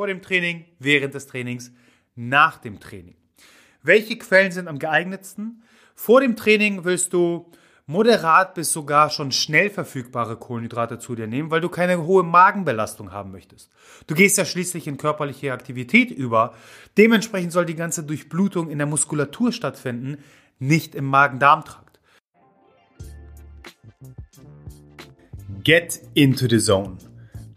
Vor dem Training, während des Trainings, nach dem Training. Welche Quellen sind am geeignetsten? Vor dem Training willst du moderat bis sogar schon schnell verfügbare Kohlenhydrate zu dir nehmen, weil du keine hohe Magenbelastung haben möchtest. Du gehst ja schließlich in körperliche Aktivität über. Dementsprechend soll die ganze Durchblutung in der Muskulatur stattfinden, nicht im Magen-Darm-Trakt. Get into the zone.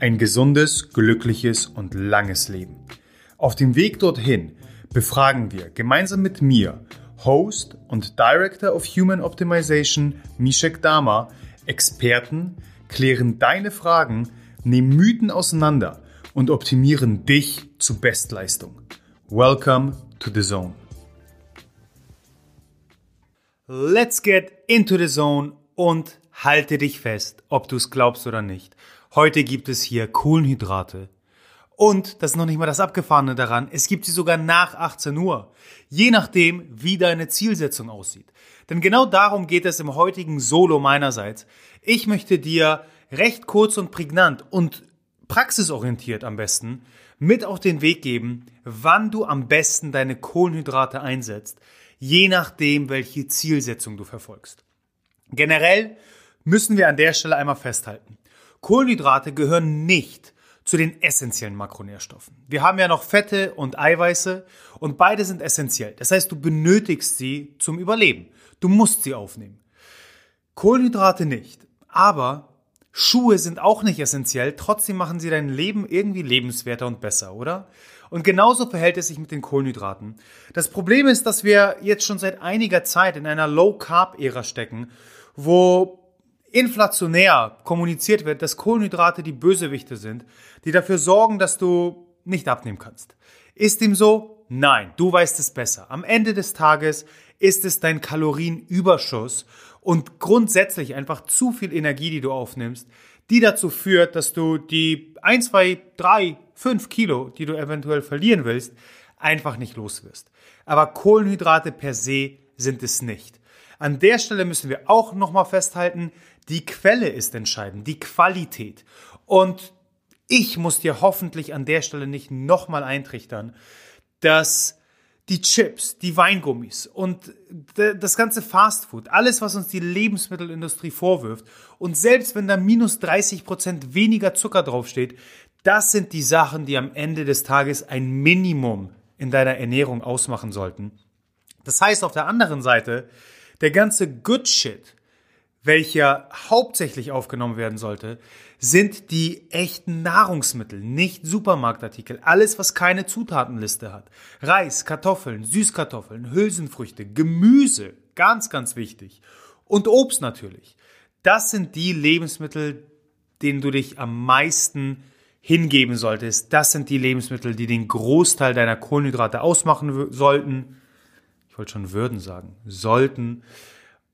Ein gesundes, glückliches und langes Leben. Auf dem Weg dorthin befragen wir gemeinsam mit mir Host und Director of Human Optimization Mishek Dama, Experten, klären deine Fragen, nehmen Mythen auseinander und optimieren dich zu Bestleistung. Welcome to the Zone. Let's get into the Zone und halte dich fest, ob du es glaubst oder nicht. Heute gibt es hier Kohlenhydrate, und das ist noch nicht mal das Abgefahrene daran, es gibt sie sogar nach 18 Uhr, je nachdem, wie deine Zielsetzung aussieht. Denn genau darum geht es im heutigen Solo meinerseits. Ich möchte dir recht kurz und prägnant und praxisorientiert am besten mit auf den Weg geben, wann du am besten deine Kohlenhydrate einsetzt, je nachdem, welche Zielsetzung du verfolgst. Generell müssen wir an der Stelle einmal festhalten. Kohlenhydrate gehören nicht zu den essentiellen Makronährstoffen. Wir haben ja noch Fette und Eiweiße und beide sind essentiell. Das heißt, du benötigst sie zum Überleben. Du musst sie aufnehmen. Kohlenhydrate nicht. Aber Schuhe sind auch nicht essentiell. Trotzdem machen sie dein Leben irgendwie lebenswerter und besser, oder? Und genauso verhält es sich mit den Kohlenhydraten. Das Problem ist, dass wir jetzt schon seit einiger Zeit in einer Low-Carb-Ära stecken, wo inflationär kommuniziert wird, dass Kohlenhydrate die Bösewichte sind, die dafür sorgen, dass du nicht abnehmen kannst. Ist dem so? Nein, du weißt es besser. Am Ende des Tages ist es dein Kalorienüberschuss und grundsätzlich einfach zu viel Energie, die du aufnimmst, die dazu führt, dass du die 1, 2, 3, 5 Kilo, die du eventuell verlieren willst, einfach nicht los wirst. Aber Kohlenhydrate per se sind es nicht. An der Stelle müssen wir auch nochmal festhalten, die Quelle ist entscheidend, die Qualität. Und ich muss dir hoffentlich an der Stelle nicht nochmal eintrichtern, dass die Chips, die Weingummis und das ganze Fastfood, alles, was uns die Lebensmittelindustrie vorwirft, und selbst wenn da minus 30 Prozent weniger Zucker draufsteht, das sind die Sachen, die am Ende des Tages ein Minimum in deiner Ernährung ausmachen sollten. Das heißt auf der anderen Seite, der ganze Good Shit, welcher hauptsächlich aufgenommen werden sollte, sind die echten Nahrungsmittel, nicht Supermarktartikel. Alles, was keine Zutatenliste hat. Reis, Kartoffeln, Süßkartoffeln, Hülsenfrüchte, Gemüse, ganz, ganz wichtig. Und Obst natürlich. Das sind die Lebensmittel, denen du dich am meisten hingeben solltest. Das sind die Lebensmittel, die den Großteil deiner Kohlenhydrate ausmachen sollten. Ich wollte schon würden sagen, sollten.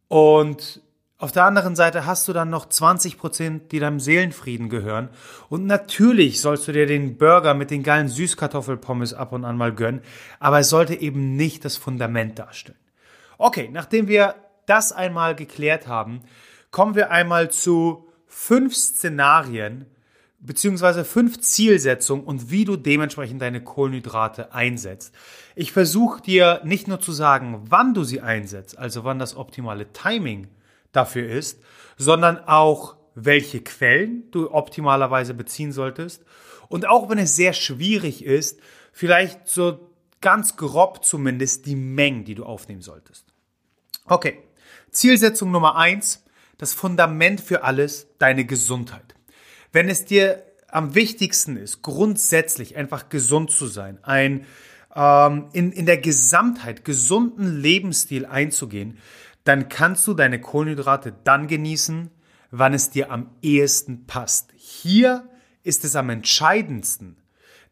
Und auf der anderen Seite hast du dann noch 20 Prozent, die deinem Seelenfrieden gehören. Und natürlich sollst du dir den Burger mit den geilen Süßkartoffelpommes ab und an mal gönnen, aber es sollte eben nicht das Fundament darstellen. Okay, nachdem wir das einmal geklärt haben, kommen wir einmal zu fünf Szenarien beziehungsweise fünf Zielsetzungen und wie du dementsprechend deine Kohlenhydrate einsetzt. Ich versuche dir nicht nur zu sagen, wann du sie einsetzt, also wann das optimale Timing dafür ist, sondern auch, welche Quellen du optimalerweise beziehen solltest. Und auch wenn es sehr schwierig ist, vielleicht so ganz grob zumindest die Mengen, die du aufnehmen solltest. Okay, Zielsetzung Nummer eins, das Fundament für alles, deine Gesundheit. Wenn es dir am wichtigsten ist, grundsätzlich einfach gesund zu sein, ein ähm, in, in der Gesamtheit gesunden Lebensstil einzugehen, dann kannst du deine Kohlenhydrate dann genießen, wann es dir am ehesten passt. Hier ist es am entscheidendsten,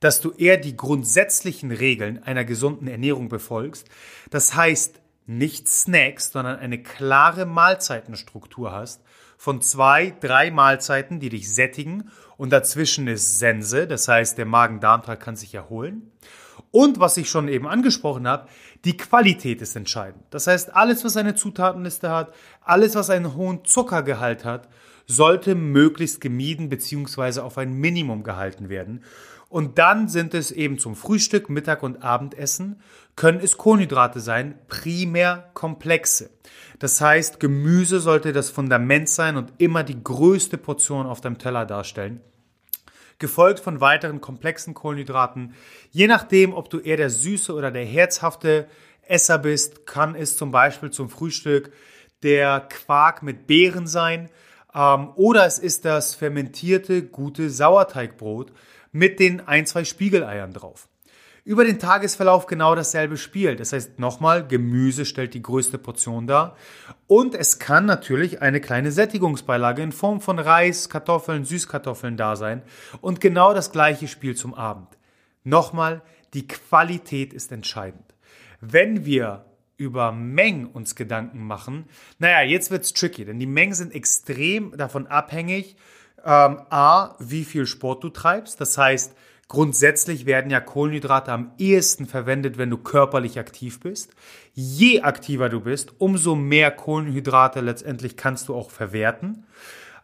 dass du eher die grundsätzlichen Regeln einer gesunden Ernährung befolgst. Das heißt, nicht Snacks, sondern eine klare Mahlzeitenstruktur hast von zwei, drei Mahlzeiten, die dich sättigen und dazwischen ist Sense, das heißt, der Magen-Darm-Trakt kann sich erholen. Und was ich schon eben angesprochen habe, die Qualität ist entscheidend. Das heißt, alles, was eine Zutatenliste hat, alles, was einen hohen Zuckergehalt hat, sollte möglichst gemieden bzw. auf ein Minimum gehalten werden. Und dann sind es eben zum Frühstück, Mittag und Abendessen, können es Kohlenhydrate sein, primär komplexe. Das heißt, Gemüse sollte das Fundament sein und immer die größte Portion auf deinem Teller darstellen. Gefolgt von weiteren komplexen Kohlenhydraten. Je nachdem, ob du eher der süße oder der herzhafte Esser bist, kann es zum Beispiel zum Frühstück der Quark mit Beeren sein. Ähm, oder es ist das fermentierte, gute Sauerteigbrot mit den ein, zwei Spiegeleiern drauf. Über den Tagesverlauf genau dasselbe Spiel. Das heißt nochmal, Gemüse stellt die größte Portion dar. Und es kann natürlich eine kleine Sättigungsbeilage in Form von Reis, Kartoffeln, Süßkartoffeln da sein. Und genau das gleiche Spiel zum Abend. Nochmal, die Qualität ist entscheidend. Wenn wir über Mengen uns Gedanken machen, naja, jetzt wird's tricky, denn die Mengen sind extrem davon abhängig, ähm, A, wie viel Sport du treibst. Das heißt, grundsätzlich werden ja Kohlenhydrate am ehesten verwendet, wenn du körperlich aktiv bist. Je aktiver du bist, umso mehr Kohlenhydrate letztendlich kannst du auch verwerten.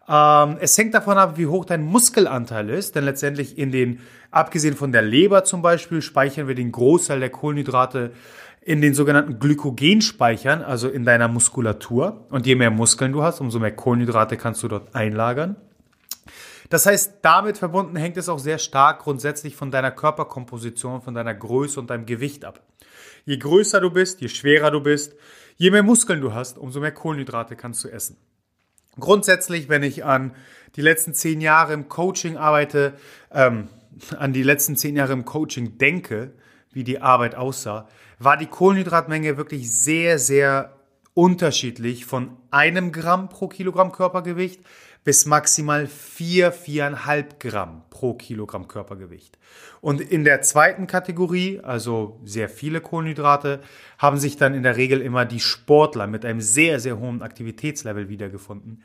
Ähm, es hängt davon ab, wie hoch dein Muskelanteil ist, denn letztendlich in den, abgesehen von der Leber zum Beispiel, speichern wir den Großteil der Kohlenhydrate in den sogenannten Glykogenspeichern, also in deiner Muskulatur. Und je mehr Muskeln du hast, umso mehr Kohlenhydrate kannst du dort einlagern. Das heißt, damit verbunden hängt es auch sehr stark grundsätzlich von deiner Körperkomposition, von deiner Größe und deinem Gewicht ab. Je größer du bist, je schwerer du bist, je mehr Muskeln du hast, umso mehr Kohlenhydrate kannst du essen. Grundsätzlich, wenn ich an die letzten zehn Jahre im Coaching arbeite, ähm, an die letzten zehn Jahre im Coaching denke, wie die Arbeit aussah, war die Kohlenhydratmenge wirklich sehr, sehr unterschiedlich von einem Gramm pro Kilogramm Körpergewicht bis maximal 4, 4,5 Gramm pro Kilogramm Körpergewicht. Und in der zweiten Kategorie, also sehr viele Kohlenhydrate, haben sich dann in der Regel immer die Sportler mit einem sehr, sehr hohen Aktivitätslevel wiedergefunden.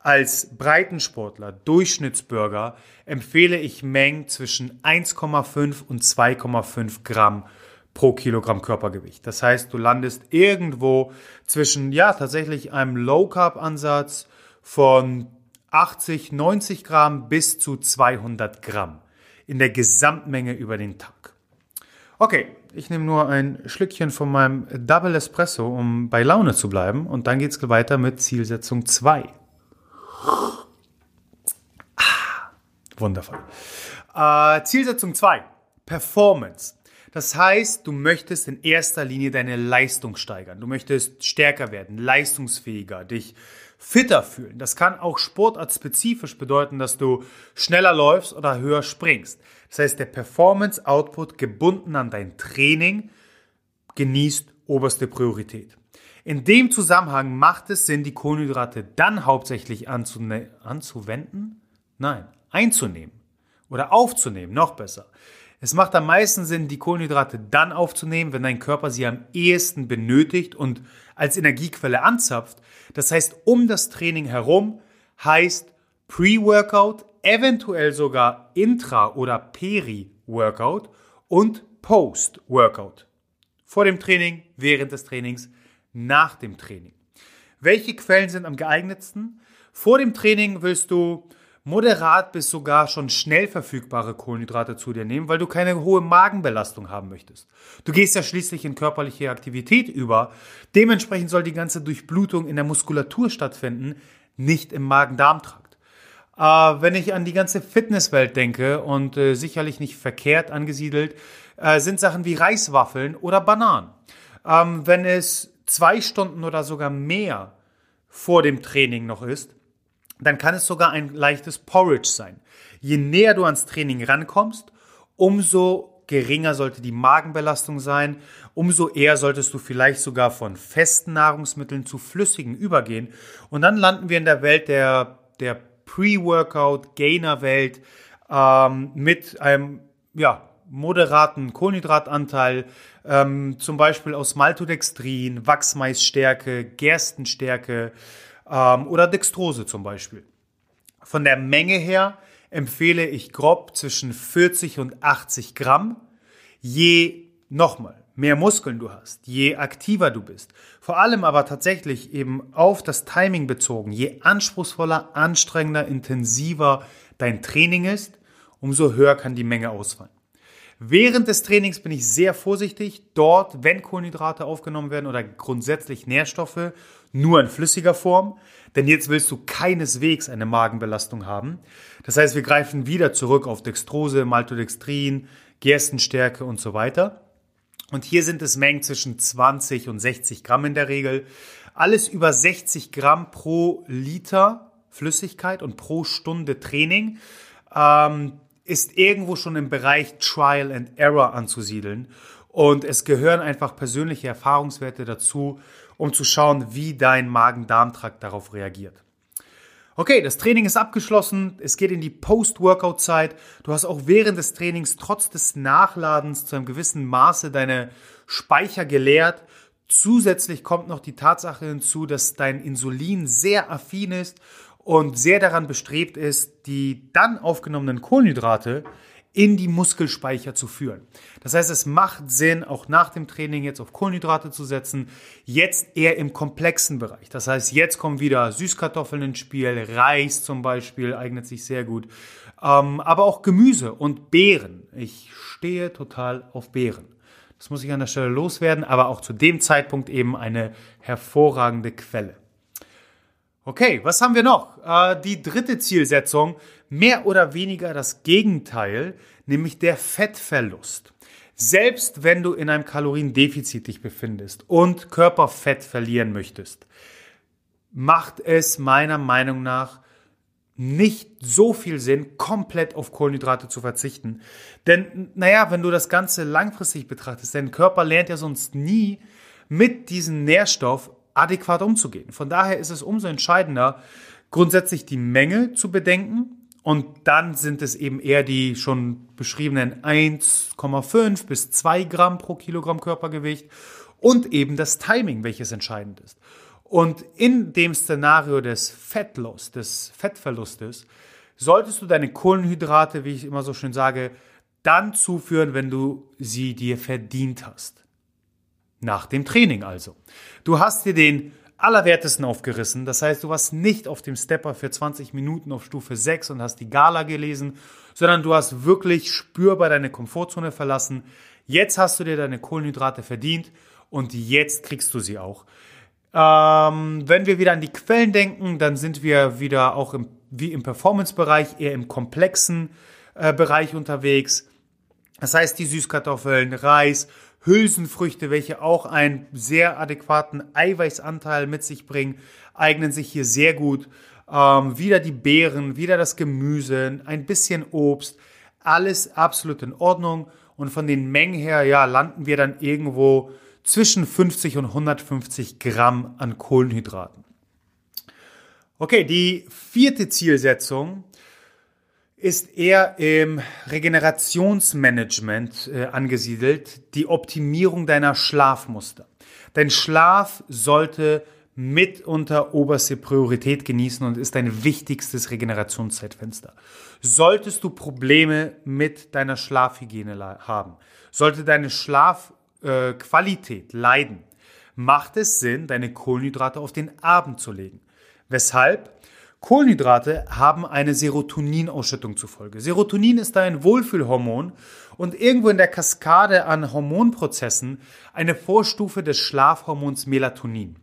Als Breitensportler, Durchschnittsbürger, empfehle ich Mengen zwischen 1,5 und 2,5 Gramm pro Kilogramm Körpergewicht. Das heißt, du landest irgendwo zwischen, ja, tatsächlich einem Low-Carb-Ansatz von 80, 90 Gramm bis zu 200 Gramm in der Gesamtmenge über den Tag. Okay, ich nehme nur ein Schlückchen von meinem Double Espresso, um bei Laune zu bleiben. Und dann geht es weiter mit Zielsetzung 2. Ah, wundervoll. Äh, Zielsetzung 2. Performance. Das heißt, du möchtest in erster Linie deine Leistung steigern. Du möchtest stärker werden, leistungsfähiger, dich fitter fühlen. Das kann auch sportartspezifisch bedeuten, dass du schneller läufst oder höher springst. Das heißt, der Performance Output gebunden an dein Training genießt oberste Priorität. In dem Zusammenhang macht es Sinn, die Kohlenhydrate dann hauptsächlich anzuwenden? Nein, einzunehmen oder aufzunehmen, noch besser. Es macht am meisten Sinn, die Kohlenhydrate dann aufzunehmen, wenn dein Körper sie am ehesten benötigt und als Energiequelle anzapft. Das heißt, um das Training herum heißt Pre-Workout, eventuell sogar Intra- oder Peri-Workout und Post-Workout. Vor dem Training, während des Trainings, nach dem Training. Welche Quellen sind am geeignetsten? Vor dem Training willst du moderat bis sogar schon schnell verfügbare Kohlenhydrate zu dir nehmen, weil du keine hohe Magenbelastung haben möchtest. Du gehst ja schließlich in körperliche Aktivität über. Dementsprechend soll die ganze Durchblutung in der Muskulatur stattfinden, nicht im Magen-Darm-Trakt. Äh, wenn ich an die ganze Fitnesswelt denke und äh, sicherlich nicht verkehrt angesiedelt, äh, sind Sachen wie Reiswaffeln oder Bananen. Ähm, wenn es zwei Stunden oder sogar mehr vor dem Training noch ist, dann kann es sogar ein leichtes Porridge sein. Je näher du ans Training rankommst, umso geringer sollte die Magenbelastung sein, umso eher solltest du vielleicht sogar von festen Nahrungsmitteln zu flüssigen übergehen. Und dann landen wir in der Welt der, der Pre-Workout, Gainer-Welt ähm, mit einem ja, moderaten Kohlenhydratanteil, ähm, zum Beispiel aus Maltodextrin, Wachsmaisstärke, Gerstenstärke ähm, oder Dextrose zum Beispiel. Von der Menge her empfehle ich grob zwischen 40 und 80 Gramm. Je, nochmal, mehr Muskeln du hast, je aktiver du bist. Vor allem aber tatsächlich eben auf das Timing bezogen. Je anspruchsvoller, anstrengender, intensiver dein Training ist, umso höher kann die Menge ausfallen. Während des Trainings bin ich sehr vorsichtig. Dort, wenn Kohlenhydrate aufgenommen werden oder grundsätzlich Nährstoffe, nur in flüssiger Form. Denn jetzt willst du keineswegs eine Magenbelastung haben. Das heißt, wir greifen wieder zurück auf Dextrose, Maltodextrin, Gerstenstärke und so weiter. Und hier sind es Mengen zwischen 20 und 60 Gramm in der Regel. Alles über 60 Gramm pro Liter Flüssigkeit und pro Stunde Training ähm, ist irgendwo schon im Bereich Trial and Error anzusiedeln. Und es gehören einfach persönliche Erfahrungswerte dazu, um zu schauen, wie dein Magen-Darm-Trakt darauf reagiert. Okay, das Training ist abgeschlossen. Es geht in die Post-Workout-Zeit. Du hast auch während des Trainings trotz des Nachladens zu einem gewissen Maße deine Speicher geleert. Zusätzlich kommt noch die Tatsache hinzu, dass dein Insulin sehr affin ist und sehr daran bestrebt ist, die dann aufgenommenen Kohlenhydrate in die Muskelspeicher zu führen. Das heißt, es macht Sinn, auch nach dem Training jetzt auf Kohlenhydrate zu setzen, jetzt eher im komplexen Bereich. Das heißt, jetzt kommen wieder Süßkartoffeln ins Spiel, Reis zum Beispiel eignet sich sehr gut, ähm, aber auch Gemüse und Beeren. Ich stehe total auf Beeren. Das muss ich an der Stelle loswerden, aber auch zu dem Zeitpunkt eben eine hervorragende Quelle. Okay, was haben wir noch? Äh, die dritte Zielsetzung, mehr oder weniger das Gegenteil, nämlich der Fettverlust. Selbst wenn du in einem Kaloriendefizit dich befindest und Körperfett verlieren möchtest, macht es meiner Meinung nach nicht so viel Sinn, komplett auf Kohlenhydrate zu verzichten. Denn, naja, wenn du das Ganze langfristig betrachtest, dein Körper lernt ja sonst nie mit diesem Nährstoff adäquat umzugehen. Von daher ist es umso entscheidender, grundsätzlich die Menge zu bedenken und dann sind es eben eher die schon beschriebenen 1,5 bis 2 Gramm pro Kilogramm Körpergewicht und eben das Timing, welches entscheidend ist. Und in dem Szenario des Fettloss, des Fettverlustes, solltest du deine Kohlenhydrate, wie ich immer so schön sage, dann zuführen, wenn du sie dir verdient hast. Nach dem Training also. Du hast dir den Allerwertesten aufgerissen. Das heißt, du warst nicht auf dem Stepper für 20 Minuten auf Stufe 6 und hast die Gala gelesen, sondern du hast wirklich spürbar deine Komfortzone verlassen. Jetzt hast du dir deine Kohlenhydrate verdient und jetzt kriegst du sie auch. Ähm, wenn wir wieder an die Quellen denken, dann sind wir wieder auch im, wie im Performance-Bereich, eher im komplexen äh, Bereich unterwegs. Das heißt, die Süßkartoffeln, Reis, Hülsenfrüchte, welche auch einen sehr adäquaten Eiweißanteil mit sich bringen, eignen sich hier sehr gut. Ähm, wieder die Beeren, wieder das Gemüse, ein bisschen Obst, alles absolut in Ordnung. Und von den Mengen her, ja, landen wir dann irgendwo zwischen 50 und 150 Gramm an Kohlenhydraten. Okay, die vierte Zielsetzung ist eher im Regenerationsmanagement äh, angesiedelt, die Optimierung deiner Schlafmuster. Dein Schlaf sollte mitunter oberste Priorität genießen und ist dein wichtigstes Regenerationszeitfenster. Solltest du Probleme mit deiner Schlafhygiene haben, sollte deine Schlafqualität äh, leiden, macht es Sinn, deine Kohlenhydrate auf den Abend zu legen. Weshalb? Kohlenhydrate haben eine Serotoninausschüttung zufolge. Serotonin ist ein Wohlfühlhormon und irgendwo in der Kaskade an Hormonprozessen eine Vorstufe des Schlafhormons Melatonin.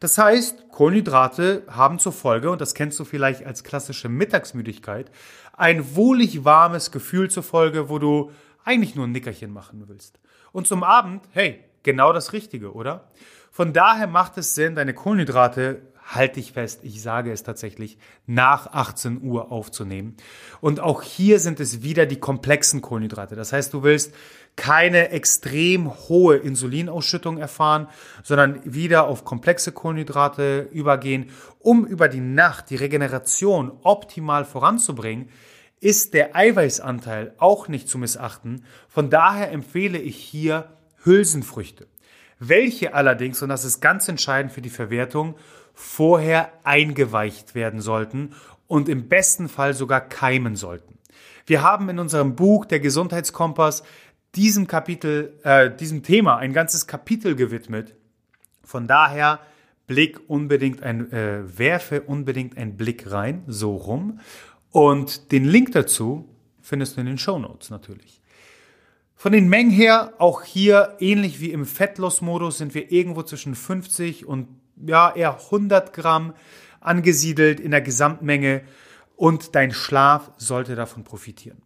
Das heißt, Kohlenhydrate haben zur Folge, und das kennst du vielleicht als klassische Mittagsmüdigkeit, ein wohlig warmes Gefühl zur Folge, wo du eigentlich nur ein Nickerchen machen willst. Und zum Abend, hey, genau das Richtige, oder? Von daher macht es Sinn, deine Kohlenhydrate halte ich fest, ich sage es tatsächlich, nach 18 Uhr aufzunehmen. Und auch hier sind es wieder die komplexen Kohlenhydrate. Das heißt, du willst keine extrem hohe Insulinausschüttung erfahren, sondern wieder auf komplexe Kohlenhydrate übergehen, um über die Nacht die Regeneration optimal voranzubringen ist der Eiweißanteil auch nicht zu missachten. Von daher empfehle ich hier Hülsenfrüchte. Welche allerdings, und das ist ganz entscheidend für die Verwertung, vorher eingeweicht werden sollten und im besten Fall sogar keimen sollten. Wir haben in unserem Buch Der Gesundheitskompass diesem Kapitel, äh, diesem Thema ein ganzes Kapitel gewidmet. Von daher Blick unbedingt ein, äh, werfe unbedingt einen Blick rein, so rum. Und den Link dazu findest du in den Show Notes natürlich. Von den Mengen her, auch hier ähnlich wie im Fettloss-Modus, sind wir irgendwo zwischen 50 und ja, eher 100 Gramm angesiedelt in der Gesamtmenge und dein Schlaf sollte davon profitieren.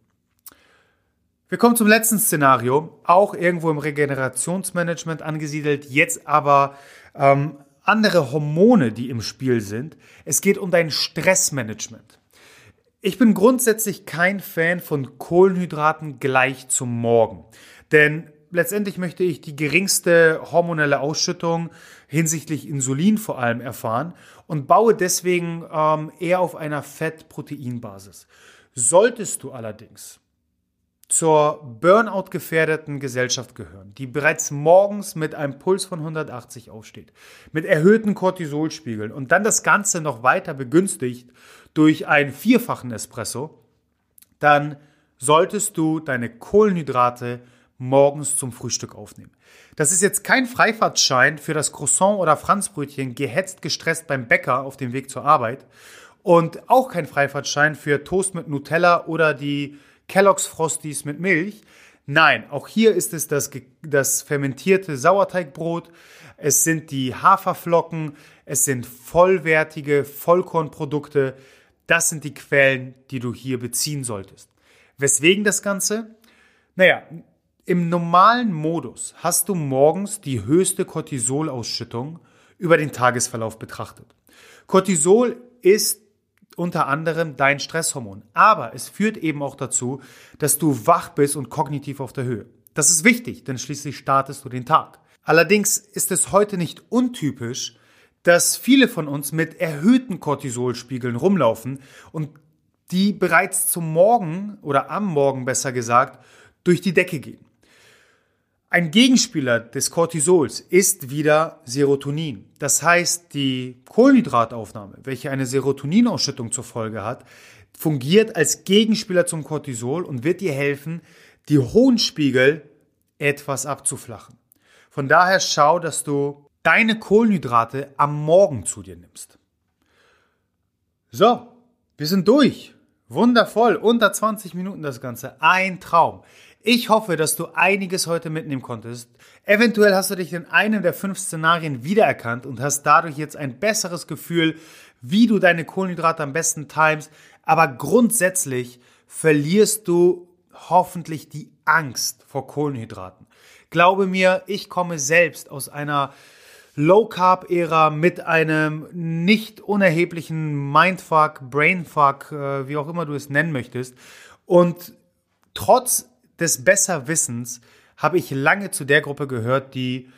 Wir kommen zum letzten Szenario, auch irgendwo im Regenerationsmanagement angesiedelt, jetzt aber ähm, andere Hormone, die im Spiel sind. Es geht um dein Stressmanagement. Ich bin grundsätzlich kein Fan von Kohlenhydraten gleich zum Morgen, denn letztendlich möchte ich die geringste hormonelle Ausschüttung hinsichtlich Insulin vor allem erfahren und baue deswegen ähm, eher auf einer Fett-Protein-Basis. Solltest du allerdings zur Burnout-gefährdeten Gesellschaft gehören, die bereits morgens mit einem Puls von 180 aufsteht, mit erhöhten Cortisolspiegeln und dann das Ganze noch weiter begünstigt durch einen vierfachen Espresso, dann solltest du deine Kohlenhydrate morgens zum Frühstück aufnehmen. Das ist jetzt kein Freifahrtschein für das Croissant oder Franzbrötchen gehetzt gestresst beim Bäcker auf dem Weg zur Arbeit und auch kein Freifahrtschein für Toast mit Nutella oder die Kellogg's Frosties mit Milch. Nein, auch hier ist es das, das fermentierte Sauerteigbrot, es sind die Haferflocken, es sind vollwertige Vollkornprodukte. Das sind die Quellen, die du hier beziehen solltest. Weswegen das Ganze? Naja, im normalen Modus hast du morgens die höchste Cortisolausschüttung über den Tagesverlauf betrachtet. Cortisol ist unter anderem dein Stresshormon, aber es führt eben auch dazu, dass du wach bist und kognitiv auf der Höhe. Das ist wichtig, denn schließlich startest du den Tag. Allerdings ist es heute nicht untypisch, dass viele von uns mit erhöhten Cortisolspiegeln rumlaufen und die bereits zum Morgen oder am Morgen besser gesagt durch die Decke gehen. Ein Gegenspieler des Cortisols ist wieder Serotonin. Das heißt, die Kohlenhydrataufnahme, welche eine Serotoninausschüttung zur Folge hat, fungiert als Gegenspieler zum Cortisol und wird dir helfen, die hohen Spiegel etwas abzuflachen. Von daher schau, dass du deine Kohlenhydrate am Morgen zu dir nimmst. So, wir sind durch. Wundervoll, unter 20 Minuten das Ganze. Ein Traum. Ich hoffe, dass du einiges heute mitnehmen konntest. Eventuell hast du dich in einem der fünf Szenarien wiedererkannt und hast dadurch jetzt ein besseres Gefühl, wie du deine Kohlenhydrate am besten timest. Aber grundsätzlich verlierst du hoffentlich die Angst vor Kohlenhydraten. Glaube mir, ich komme selbst aus einer Low Carb Ära mit einem nicht unerheblichen Mindfuck, Brainfuck, äh, wie auch immer du es nennen möchtest. Und trotz des Besserwissens habe ich lange zu der Gruppe gehört, die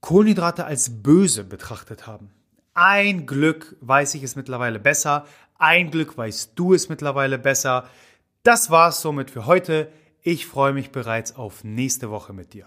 Kohlenhydrate als böse betrachtet haben. Ein Glück weiß ich es mittlerweile besser. Ein Glück weißt du es mittlerweile besser. Das war's somit für heute. Ich freue mich bereits auf nächste Woche mit dir.